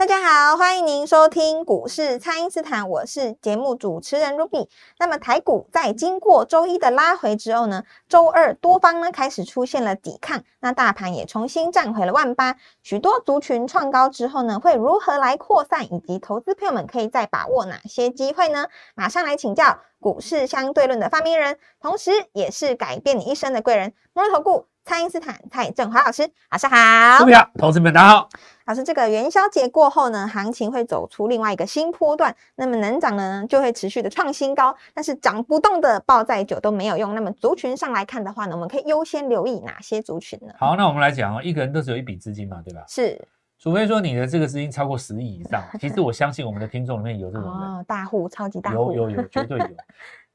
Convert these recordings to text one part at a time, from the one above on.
大家好，欢迎您收听股市蔡因斯坦，我是节目主持人 Ruby。那么台股在经过周一的拉回之后呢，周二多方呢开始出现了抵抗，那大盘也重新站回了万八，许多族群创高之后呢，会如何来扩散，以及投资朋友们可以再把握哪些机会呢？马上来请教股市相对论的发明人，同时也是改变你一生的贵人——摩尔投顾蔡因斯坦蔡振华老师，老师好。股票投资们大家好。老师，这个元宵节过后呢，行情会走出另外一个新波段。那么能涨的呢，就会持续的创新高；但是涨不动的抱再久都没有用。那么族群上来看的话呢，我们可以优先留意哪些族群呢？好，那我们来讲哦，一个人都只有一笔资金嘛，对吧？是，除非说你的这个资金超过十亿以上。其实 我相信我们的听众里面有这种人，大户、超级大户，有有有，绝对有。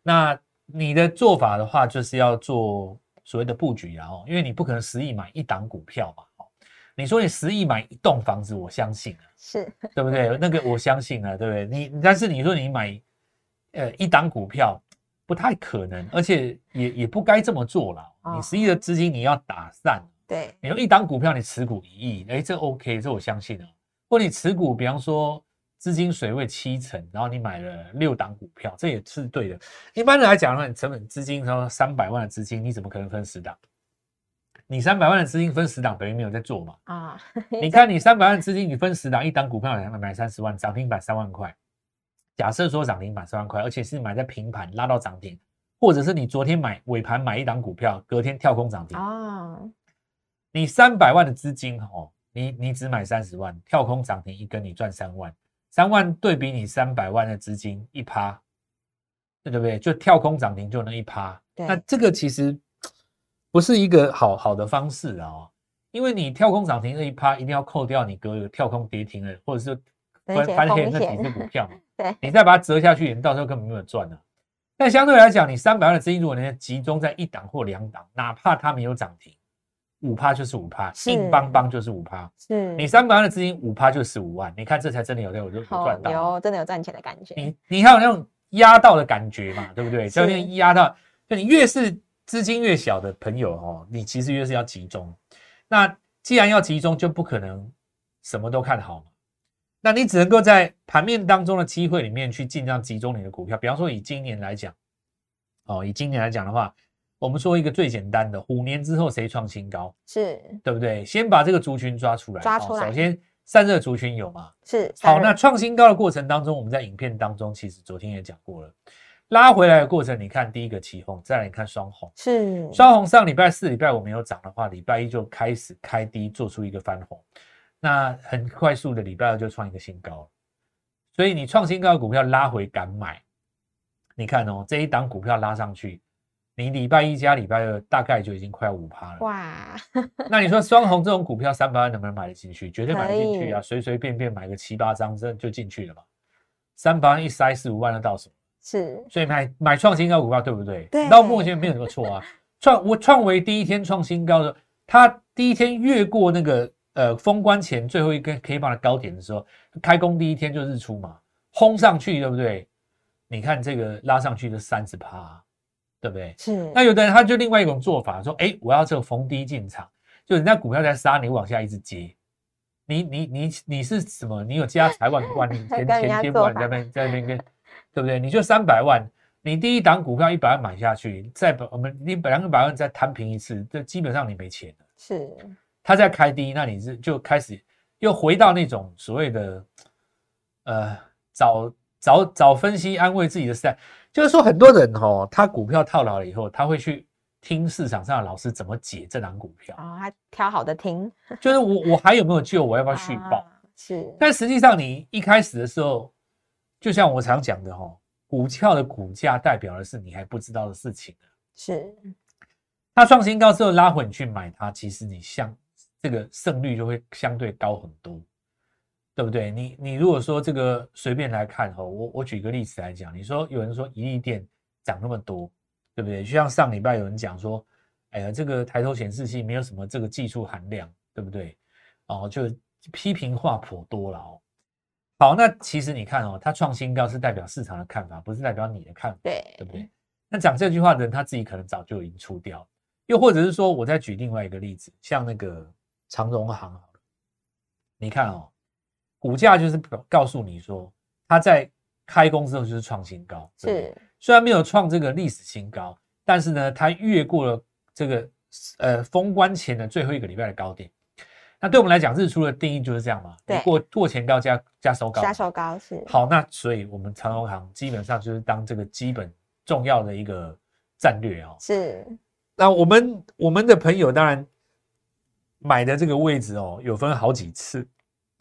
那你的做法的话，就是要做所谓的布局，然后因为你不可能十亿买一档股票嘛。你说你十亿买一栋房子，我相信啊，是对不对？那个我相信啊，对不对？你但是你说你买呃一档股票，不太可能，而且也也不该这么做了。你十亿的资金你要打散，对，你说一档股票你持股一亿，哎，这 OK，这我相信啊。或你持股，比方说资金水位七成，然后你买了六档股票，这也是对的。一般的来讲的话，你成本资金说三百万的资金，你怎么可能分十档？你三百万的资金分十档，等于没有在做嘛？啊，你 看你三百万资金，你分十档，一档股票买买三十万，涨停板三万块。假设说涨停板三万块，而且是买在平盘拉到涨停，或者是你昨天买尾盘买一档股票，隔天跳空涨停啊。你三百万的资金哦，你你只买三十万，跳空涨停一根，你赚三万，三万对比你三百万的资金一趴，对不对？就跳空涨停就那一趴，那这个其实。不是一个好好的方式啊，因为你跳空涨停那一趴，一定要扣掉你隔跳空跌停的，或者是翻翻黑那几只股票，对，你再把它折下去，你到时候根本没有赚的。但相对来讲，你三百万的资金，如果能集中在一档或两档，哪怕它没有涨停，五趴就是五趴，硬邦邦就是五趴。是你三百万的资金，五趴就十五万，你看这才真的有有有赚到，有真的有赚钱的感觉。你你还有那种压到的感觉嘛，对不对？就那压到，就你越是。资金越小的朋友哦，你其实越是要集中。那既然要集中，就不可能什么都看好嘛。那你只能够在盘面当中的机会里面去尽量集中你的股票。比方说以今年来讲，哦，以今年来讲的话，我们说一个最简单的，五年之后谁创新高？是对不对？先把这个族群抓出来，抓出来。首先散热族群有吗？是。好，那创新高的过程当中，我们在影片当中其实昨天也讲过了。拉回来的过程，你看第一个起红，再来你看双红，是双红。上礼拜四、礼拜五没有涨的话，礼拜一就开始开低，做出一个翻红，那很快速的礼拜二就创一个新高。所以你创新高的股票拉回敢买，你看哦，这一档股票拉上去，你礼拜一加礼拜二大概就已经快要五趴了。哇，那你说双红这种股票三百万能不能买得进去？绝对买得进去啊，随随便便买个七八张，这就进去了嘛。三百万一塞四五万，那到手。是，所以买买创新高股票对不对？对，到目前没有什么错啊。创我创维第一天创新高的，它第一天越过那个呃封关前最后一根 K 棒的高点的时候，开工第一天就日出嘛，轰上去对不对？你看这个拉上去就三十趴，对不对？是。那有的人他就另外一种做法，说哎，我要这个逢低进场，就人家股票在杀，你往下一直接，你你你你是什么？你有加财万 贯，你前前接不完，在那边在那边跟。对不对？你就三百万，你第一档股票一百万买下去，再把我们你两个百万再摊平一次，这基本上你没钱了。是，他在开低，那你是就开始又回到那种所谓的呃找找找分析安慰自己的时代。就是说，很多人哦，他股票套牢了以后，他会去听市场上的老师怎么解这档股票啊，他挑好的听。就是我我还有没有救？我要不要续报？是，但实际上你一开始的时候。就像我常讲的哈，股票的股价代表的是你还不知道的事情是，它创新高之后拉回，你去买它，其实你相这个胜率就会相对高很多。对不对？你你如果说这个随便来看哈，我我举个例子来讲，你说有人说一利店涨那么多，对不对？就像上礼拜有人讲说，哎呀，这个抬头显示器没有什么这个技术含量，对不对？哦，就批评话颇多了哦。好，那其实你看哦，它创新高是代表市场的看法，不是代表你的看法，对对不对？那讲这句话的人他自己可能早就已经出掉，又或者是说，我再举另外一个例子，像那个长荣行好了，你看哦。股价就是告诉你说，它在开工之后就是创新高，是虽然没有创这个历史新高，但是呢，它越过了这个呃封关前的最后一个礼拜的高点。那对我们来讲，日出的定义就是这样嘛，对，过过前高加加收高，加收高是好。那所以我们长荣行基本上就是当这个基本重要的一个战略哦。是。那我们我们的朋友当然买的这个位置哦，有分好几次。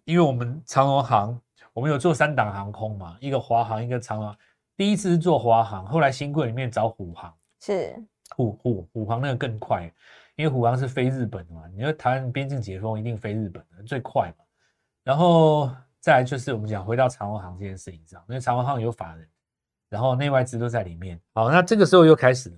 因为我们长荣行，我们有做三档航空嘛，一个华航，一个长荣。第一次是做华航，后来新贵里面找虎航，是虎虎虎航那个更快，因为虎航是飞日本的嘛。你说台湾边境解封，一定飞日本的最快嘛。然后再来就是我们讲回到长荣航这件事情上，因为长荣航有法人，然后内外资都在里面。好，那这个时候又开始了，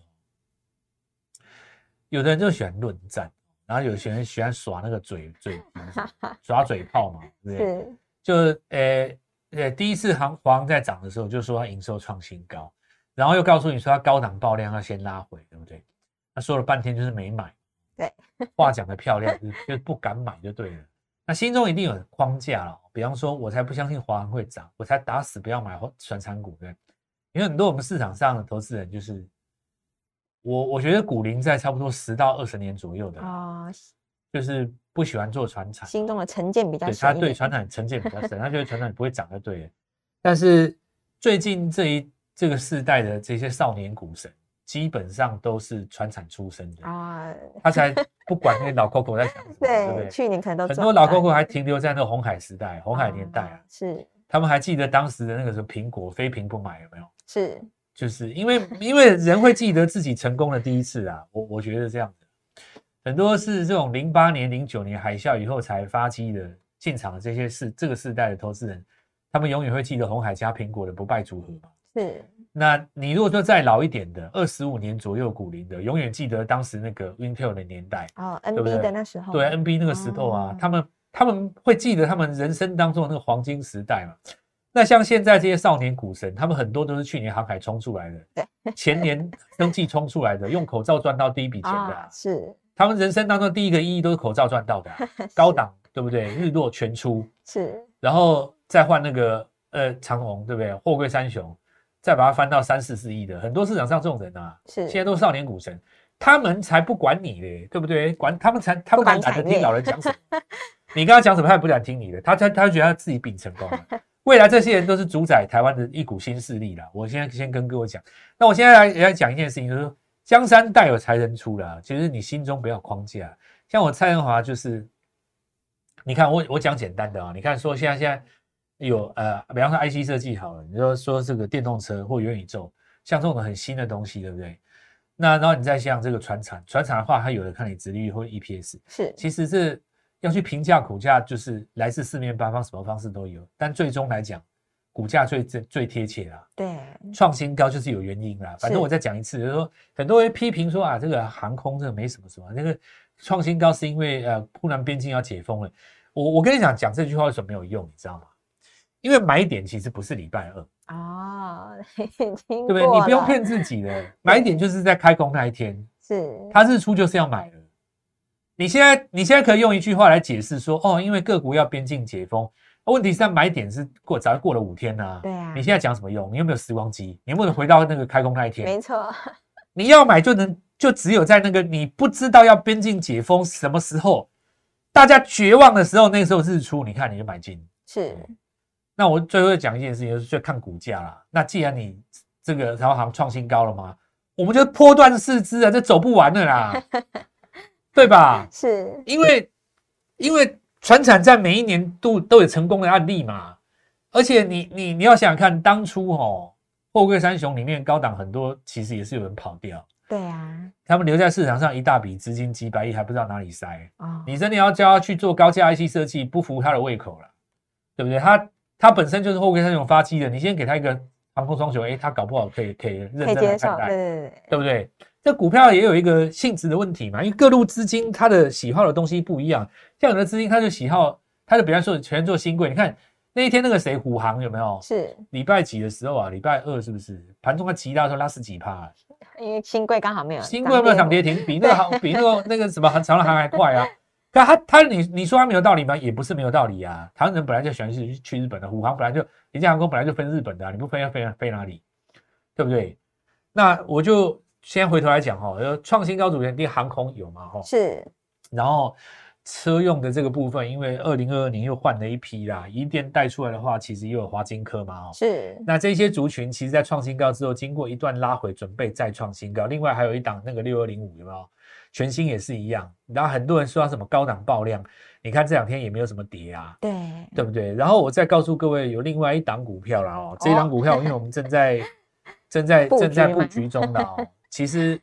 有的人就喜欢论战。然后有些人喜欢耍那个嘴嘴，耍嘴炮嘛，对不对？就呃呃，第一次航航在涨的时候，就说它营收创新高，然后又告诉你说它高档爆量要先拉回，对不对？他说了半天就是没买，对，话讲的漂亮，就不敢买就对了。那心中一定有框架了，比方说，我才不相信华航会涨，我才打死不要买船产股，对。因为很多我们市场上的投资人就是。我我觉得股龄在差不多十到二十年左右的啊，就是不喜欢做船产，心中的成见比较深，他对船产成见比较深，他觉得船产不会涨就对了。但是最近这一这个世代的这些少年股神，基本上都是船产出身的啊，他才不管那老 Coco 在想什么，对不对？去年可能都很多老 Coco 还停留在那个红海时代、红海年代啊，是他们还记得当时的那个时候，苹果非苹不买有没有？是。就是因为因为人会记得自己成功的第一次啊，我我觉得这样子，很多是这种零八年、零九年海啸以后才发迹的进场的这些是这个世代的投资人，他们永远会记得红海加苹果的不败组合嘛。是，那你如果说再老一点的，二十五年左右股龄的，永远记得当时那个 Intel 的年代哦，NB 的那时候，对 NB 那个时候啊，他们他们会记得他们人生当中的那个黄金时代嘛。那像现在这些少年股神，他们很多都是去年航海冲出来的，对，前年登记冲出来的，用口罩赚到第一笔钱的，是。他们人生当中第一个意义都是口罩赚到的，高档对不对？日落全出。是，然后再换那个呃长虹对不对？货柜三雄，再把它翻到三四四亿的，很多市场上这种人啊，是现在都是少年股神，他们才不管你嘞，对不对？管他们才他们敢懒得听老人讲什么，你跟他讲什么，他也不敢听你的，他他他觉得他自己饼成功了。未来这些人都是主宰台湾的一股新势力了。我现在先跟各位讲，那我现在来来讲一件事情，就是说江山代有才人出啦。其实你心中不要框架，像我蔡恩华就是，你看我我讲简单的啊，你看说现在现在有呃，比方说 IC 设计好了，你说说这个电动车或元宇宙，像这种很新的东西，对不对？那然后你再像这个船产，船产的话，它有的看你直利率或 EPS，是，其实是。要去评价股价，就是来自四面八方，什么方式都有。但最终来讲，股价最最最贴切啦。对，创新高就是有原因啦。反正我再讲一次，就是说，很多人批评说啊，这个航空这个没什么什么，那个创新高是因为呃，湖南边境要解封了。我我跟你讲，讲这句话为什么没有用？你知道吗？因为买点其实不是礼拜二哦，对不对？你不用骗自己的，买点就是在开工那一天，是它日出就是要买的。你现在你现在可以用一句话来解释说，哦，因为各国要边境解封，问题是在买点是过早过了五天呢。对啊，你现在讲什么用？你有没有时光机？你能不能回到那个开工那一天？没错，你要买就能就只有在那个你不知道要边境解封什么时候，大家绝望的时候，那时候日出，你看你就买进。是，那我最后讲一件事情，就是看股价啦。那既然你这个投行创新高了嘛？我们就破断四肢啊，这走不完了啦。对吧？是因为因为船产在每一年度都有成功的案例嘛，而且你你你要想想看，当初哦，货柜三雄里面高档很多，其实也是有人跑掉。对啊，他们留在市场上一大笔资金几百亿，还不知道哪里塞啊！你真的要叫他去做高价 IC 设计，不服他的胃口了。对不对？它它本身就是后轨三雄发机的，你先给它一个航空双雄，哎，它搞不好可以可以认真来看待，对对对对，不对？这股票也有一个性质的问题嘛，因为各路资金它的喜好的东西不一样，像有的资金它就喜好，它就比方说全做新贵，你看那一天那个谁虎航有没有？是礼拜几的时候啊？礼拜二是不是盘中它急拉的时候拉十几趴、因为新贵刚好没有新贵有没有涨跌停？比那个航比那个那个什么长长航还快啊！但他他你你说他没有道理吗？也不是没有道理啊。台湾人本来就喜欢去去日本的，虎航本来就廉价航空本来就分日本的、啊，你不飞要飞飞哪里？对不对？那我就先回头来讲哈，呃，创新高主权第航空有嘛哈？是然后车用的这个部分，因为二零二二年又换了一批啦，一电带出来的话，其实又有华金科嘛哦。是那这些族群其实，在创新高之后，经过一段拉回，准备再创新高。另外还有一档那个六二零五有没有？全新也是一样。然后很多人说它什么高档爆量，你看这两天也没有什么跌啊，对对不对？然后我再告诉各位，有另外一档股票啦哦，这一档股票，因为我们正在 正在正在布局中的哦。其实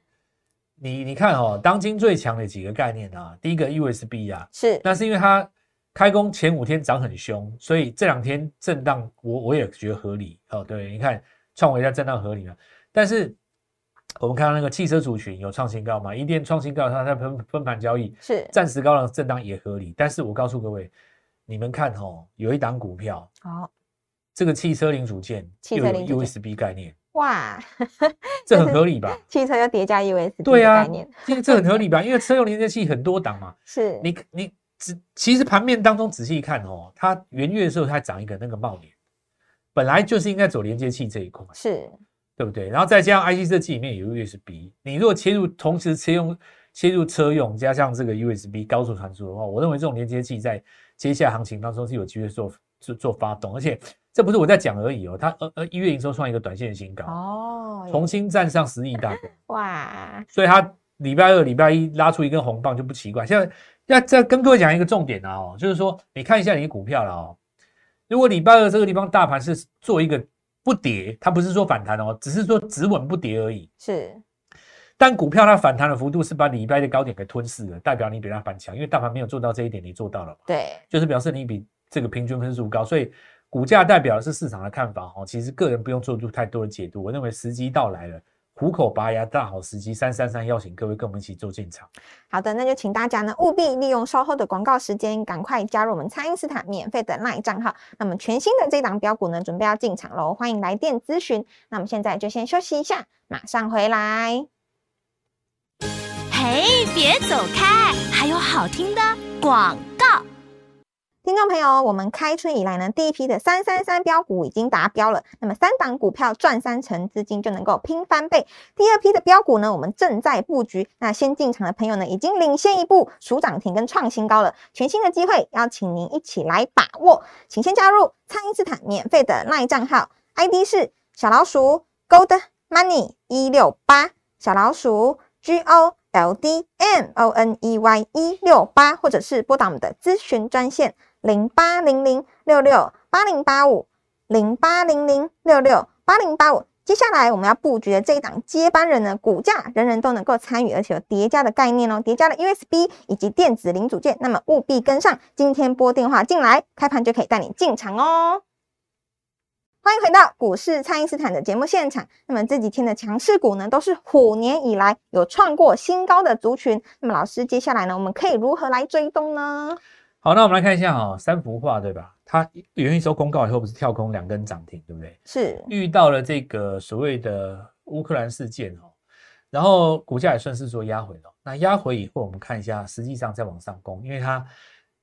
你你看哦，当今最强的几个概念啊，第一个 USB 啊，是那是因为它开工前五天涨很凶，所以这两天震荡我我也觉得合理哦。对，你看创维在震荡合理嘛，但是我们看到那个汽车族群有创新高嘛，一电创新高，它在分分盘交易，是。暂时高的震荡也合理。但是我告诉各位，你们看哦，有一档股票，好。这个汽车零组件汽又有车零 USB 概念，哇，这很合理吧？汽车要叠加 USB 的对啊概念，这这很合理吧？因为车用连接器很多档嘛，是。你你仔其实盘面当中仔细看哦，它元月的时候它涨一个那个帽点，本来就是应该走连接器这一块，是对不对？然后再加上 IC 设计里面有 USB，你如果切入同时切用切入车用加上这个 USB 高速传输的话，我认为这种连接器在接下来行情当中是有机会做做做发动，而且这不是我在讲而已哦，它呃呃一月营收创一个短线新高，哦，重新站上十亿大关。哇，所以它礼拜二、礼拜一拉出一根红棒就不奇怪。现在要再跟各位讲一个重点啊，哦，就是说你看一下你的股票了哦，如果礼拜二这个地方大盘是做一个不跌，它不是说反弹哦，只是说止稳不跌而已。是但股票它反弹的幅度是把礼拜的高点给吞噬了，代表你比它反强，因为大盘没有做到这一点，你做到了嘛，对，就是表示你比这个平均分数高，所以股价代表的是市场的看法哦。其实个人不用做出太多的解读，我认为时机到来了，虎口拔牙，大好时机。三三三邀请各位跟我们一起做进场。好的，那就请大家呢务必利用稍后的广告时间，赶快加入我们蔡因斯坦免费的 LINE 账号。那么全新的这档标股呢，准备要进场喽，欢迎来电咨询。那么现在就先休息一下，马上回来。嘿，别走开，还有好听的广告。听众朋友，我们开春以来呢，第一批的三三三标股已经达标了，那么三档股票赚三成，资金就能够拼翻倍。第二批的标股呢，我们正在布局，那先进场的朋友呢，已经领先一步，数涨停跟创新高了，全新的机会，邀请您一起来把握，请先加入蔡因斯坦免费的 LINE 账号，ID 是小老鼠 Gold Money 一六八，小老鼠 G O。L D M O N E Y 一六八，或者是拨打我们的咨询专线零八零零六六八零八五零八零零六六八零八五。接下来我们要布局的这一档接班人呢，股价人人都能够参与，而且有叠加的概念哦，叠加的 USB 以及电子零组件，那么务必跟上。今天拨电话进来，开盘就可以带你进场哦。欢迎回到股市，蔡因斯坦的节目现场。那么这几天的强势股呢，都是虎年以来有创过新高的族群。那么老师，接下来呢，我们可以如何来追踪呢？好，那我们来看一下哈、三幅画对吧？它元一收公告以后不是跳空两根涨停，对不对？是遇到了这个所谓的乌克兰事件哦，然后股价也顺势做压回了。那压回以后，我们看一下，实际上再往上攻，因为它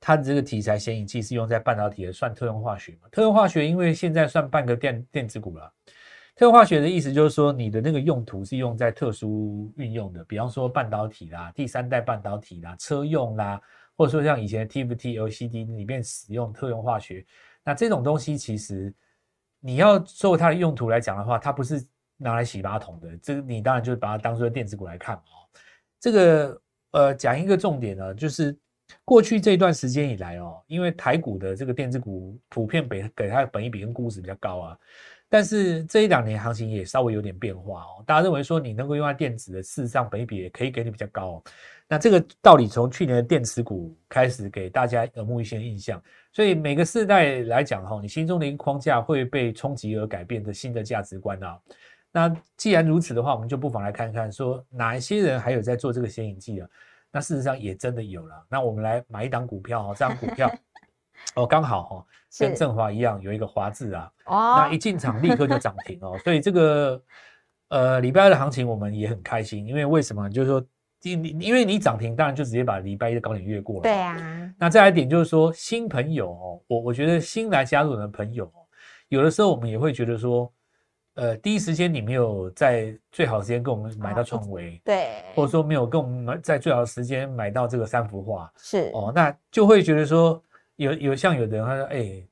它的这个题材显影剂是用在半导体的，算特用化学嘛？特用化学因为现在算半个电电子股了。特用化学的意思就是说，你的那个用途是用在特殊运用的，比方说半导体啦、第三代半导体啦、车用啦，或者说像以前的 TFT、LCD 里面使用特用化学。那这种东西其实你要做它的用途来讲的话，它不是拿来洗马桶的，这你当然就把它当做电子股来看哦。这个呃，讲一个重点呢，就是过去这段时间以来哦，因为台股的这个电子股普遍给给它本益比跟估值比较高啊，但是这一两年行情也稍微有点变化哦，大家认为说你能够用在电子的，事实上本益比也可以给你比较高哦。那这个道理从去年的电池股开始给大家耳目一新的印象，所以每个世代来讲哈，你心中的一个框架会被冲击而改变的新的价值观啊。那既然如此的话，我们就不妨来看看说哪一些人还有在做这个显影剂啊？那事实上也真的有了。那我们来买一档股票哦，这张股票哦刚好哈，跟振华一样有一个华字啊，哦那一进场立刻就涨停哦，所以这个呃礼拜二的行情我们也很开心，因为为什么？就是说。因因为你涨停，当然就直接把礼拜一的高点越过了。对啊。那再来一点就是说，新朋友哦，我我觉得新来加入的朋友，有的时候我们也会觉得说，呃，第一时间你没有在最好时间跟我们买到创维，对，或者说没有跟我们在最好的时间买到这个三幅画，是哦，那就会觉得说，有有像有的人他说，哎。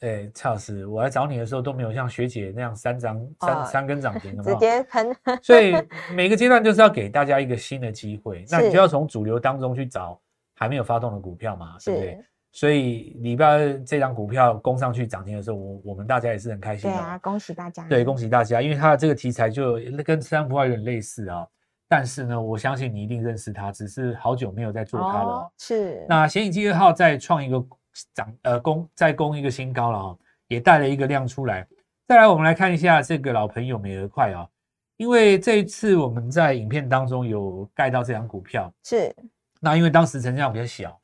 哎，蔡老师，我来找你的时候都没有像学姐那样三张三三根涨停的，直接喷。所以每个阶段就是要给大家一个新的机会，那你就要从主流当中去找还没有发动的股票嘛，对不对？所以礼拜二这张股票攻上去涨停的时候，我我们大家也是很开心的。对啊，恭喜大家！对，恭喜大家，因为它的这个题材就跟三幅画有点类似啊。但是呢，我相信你一定认识它，只是好久没有在做它了。是。那显影机二号再创一个。涨呃攻再攻一个新高了啊，也带了一个量出来。再来，我们来看一下这个老朋友美俄快啊，因为这一次我们在影片当中有盖到这张股票，是那因为当时成交量比较小，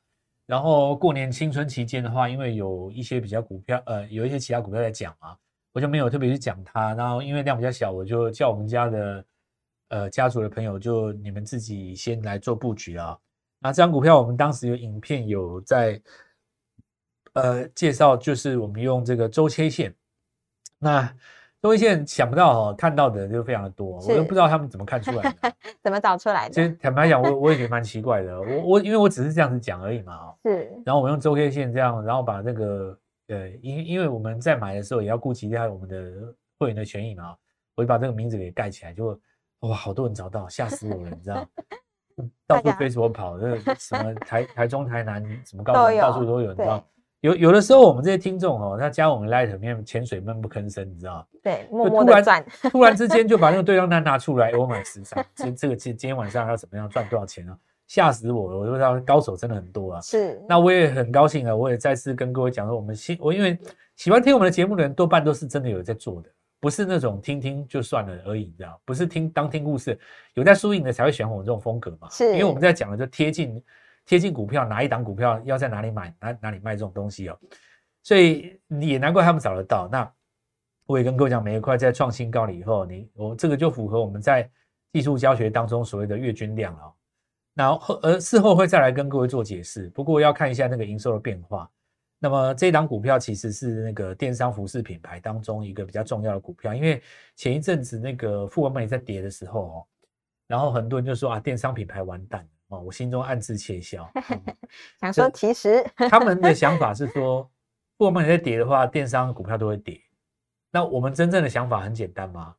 然后过年新春期间的话，因为有一些比较股票呃有一些其他股票在讲啊，我就没有特别去讲它。然后因为量比较小，我就叫我们家的呃家族的朋友，就你们自己先来做布局啊。那这张股票我们当时有影片有在。呃，介绍就是我们用这个周切线，那周切线想不到哦，看到的就非常的多，我都不知道他们怎么看出来的，怎么找出来的？其实坦白讲，我我也觉得蛮奇怪的，我我因为我只是这样子讲而已嘛，哦，是，然后我用周 K 线这样，然后把那个呃，因因为我们在买的时候也要顾及一下我们的会员的权益嘛，我就把这个名字给盖起来，就哇，好多人找到，吓死我了，你知道，到处飞我跑，这什么台台中台南什么高雄到处都有，你知道。有有的时候，我们这些听众哦，他加我们 Light 里面潜水闷不吭声，你知道对，默默的赚，突然之间就把那个对账单拿出来，我买十张，这这个今今天晚上要怎么样赚多少钱啊？吓死我了！我就知道高手真的很多啊。是，那我也很高兴啊，我也再次跟各位讲说，我们喜我因为喜欢听我们的节目的人，多半都是真的有在做的，不是那种听听就算了而已，你知道？不是听当听故事，有在输赢的才会喜欢我们这种风格嘛。是，因为我们在讲的就贴近贴近股票，哪一档股票要在哪里买，哪哪里卖这种东西哦。所以也难怪他们找得到。那我也跟各位讲，每一块在创新高了以后，你我这个就符合我们在技术教学当中所谓的月均量啊。那后而事后会再来跟各位做解释。不过要看一下那个营收的变化。那么这档股票其实是那个电商服饰品牌当中一个比较重要的股票，因为前一阵子那个富文美在跌的时候哦，然后很多人就说啊，电商品牌完蛋哦，我心中暗自窃笑，想说其实他们的想法是 说。富邦美在跌的话，电商股票都会跌。那我们真正的想法很简单嘛？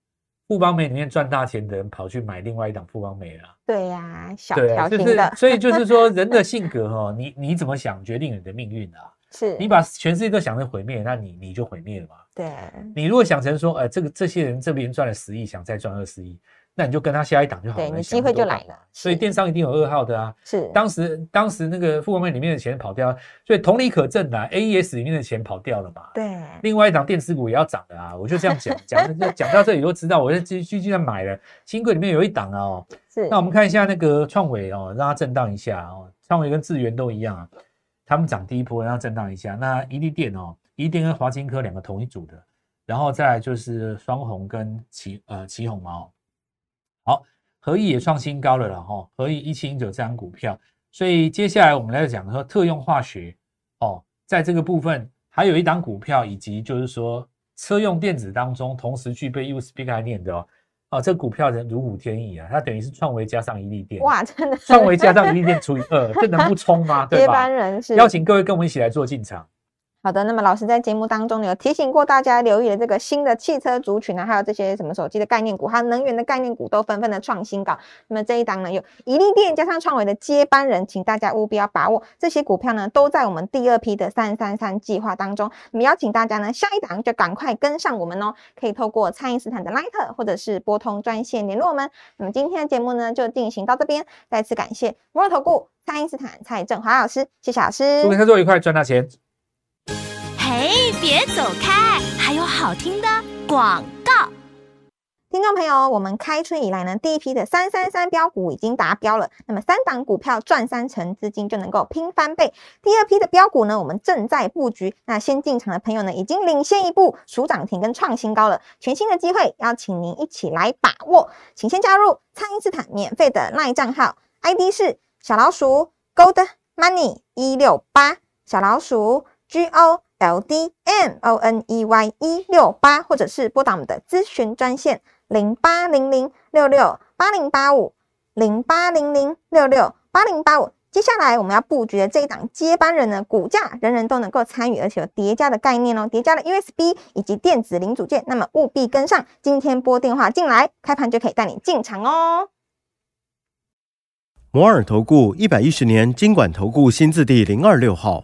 富邦美里面赚大钱的人跑去买另外一档富邦美了。对呀，小条形的。所以就是说，人的性格哈，你你怎么想，决定你的命运啊。是你把全世界都想成毁灭，那你你就毁灭了嘛。对。你如果想成说，呃，这个这些人这边赚了十亿，想再赚二十亿。那你就跟他下一档就好了，你机会就来了。所以电商一定有二号的啊。是，当时当时那个富邦美里面的钱跑掉，所以同理可证的，AES 里面的钱跑掉了嘛。对。另外一档电子股也要涨的啊，我就这样讲讲讲到这里都知道，我就继续继续买了。新贵里面有一档哦。是。那我们看一下那个创伟哦，让它震荡一下哦。创伟跟智源都一样啊，他们涨第一波，让它震荡一下。那宜利电哦，宜利电跟华金科两个同一组的，然后再来就是双红跟旗呃旗红毛。好。合意也创新高了了哈，合意一七零九这张股票，所以接下来我们来讲说特用化学哦，在这个部分还有一档股票，以及就是说车用电子当中同时具备 USB 概念的哦，哦，这股票人如虎添翼啊，它等于是创维加上一利电，哇，真的创维加上一利电除以二，这能不冲吗？对吧？接班人是邀请各位跟我们一起来做进场。好的，那么老师在节目当中有提醒过大家留意了这个新的汽车族群啊，还有这些什么手机的概念股，还有能源的概念股都纷纷的创新高。那么这一档呢有宜利电加上创维的接班人，请大家务必要把握这些股票呢都在我们第二批的三三三计划当中。那么邀请大家呢下一档就赶快跟上我们哦，可以透过蔡因斯坦的 Line 或者是拨通专线联络我们。那么今天的节目呢就进行到这边，再次感谢摩尔投顾蔡因斯坦蔡振华老师，谢谢老师。祝您合作愉快，赚大钱。嘿，别走开，还有好听的广告。听众朋友，我们开春以来呢，第一批的三三三标股已经达标了。那么三档股票赚三成，资金就能够拼翻倍。第二批的标股呢，我们正在布局。那先进场的朋友呢，已经领先一步，数涨停跟创新高了。全新的机会，邀请您一起来把握。请先加入蔡因斯坦免费的赖账号，ID 是小老鼠 Gold Money 一六八，小老鼠 G O。L D M O N E Y 一六八，或者是拨打我们的咨询专线零八零零六六八零八五零八零零六六八零八五。接下来我们要布局的这一档接班人呢，股价人人都能够参与，而且有叠加的概念哦，叠加的 USB 以及电子零组件，那么务必跟上。今天拨电话进来，开盘就可以带你进场哦。摩尔投顾一百一十年经管投顾新字第零二六号。